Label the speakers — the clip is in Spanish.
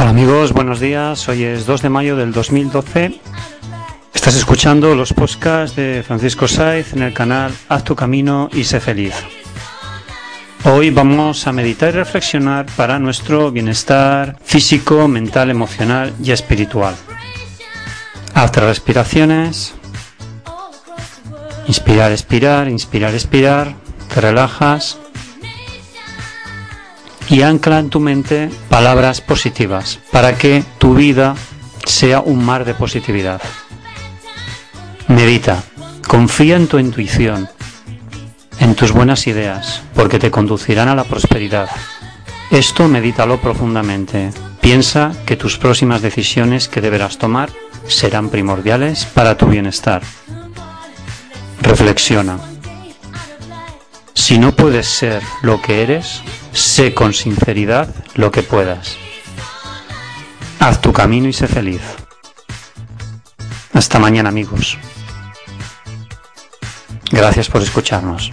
Speaker 1: Hola amigos, buenos días. Hoy es 2 de mayo del 2012. Estás escuchando los podcasts de Francisco Saiz en el canal Haz tu camino y sé feliz. Hoy vamos a meditar y reflexionar para nuestro bienestar físico, mental, emocional y espiritual. Haz respiraciones. Inspirar, expirar, inspirar, expirar. Te relajas y ancla en tu mente palabras positivas para que tu vida sea un mar de positividad. Medita, confía en tu intuición, en tus buenas ideas, porque te conducirán a la prosperidad. Esto medítalo profundamente. Piensa que tus próximas decisiones que deberás tomar serán primordiales para tu bienestar. Reflexiona. Si no puedes ser lo que eres, sé con sinceridad lo que puedas. Haz tu camino y sé feliz. Hasta mañana amigos. Gracias por escucharnos.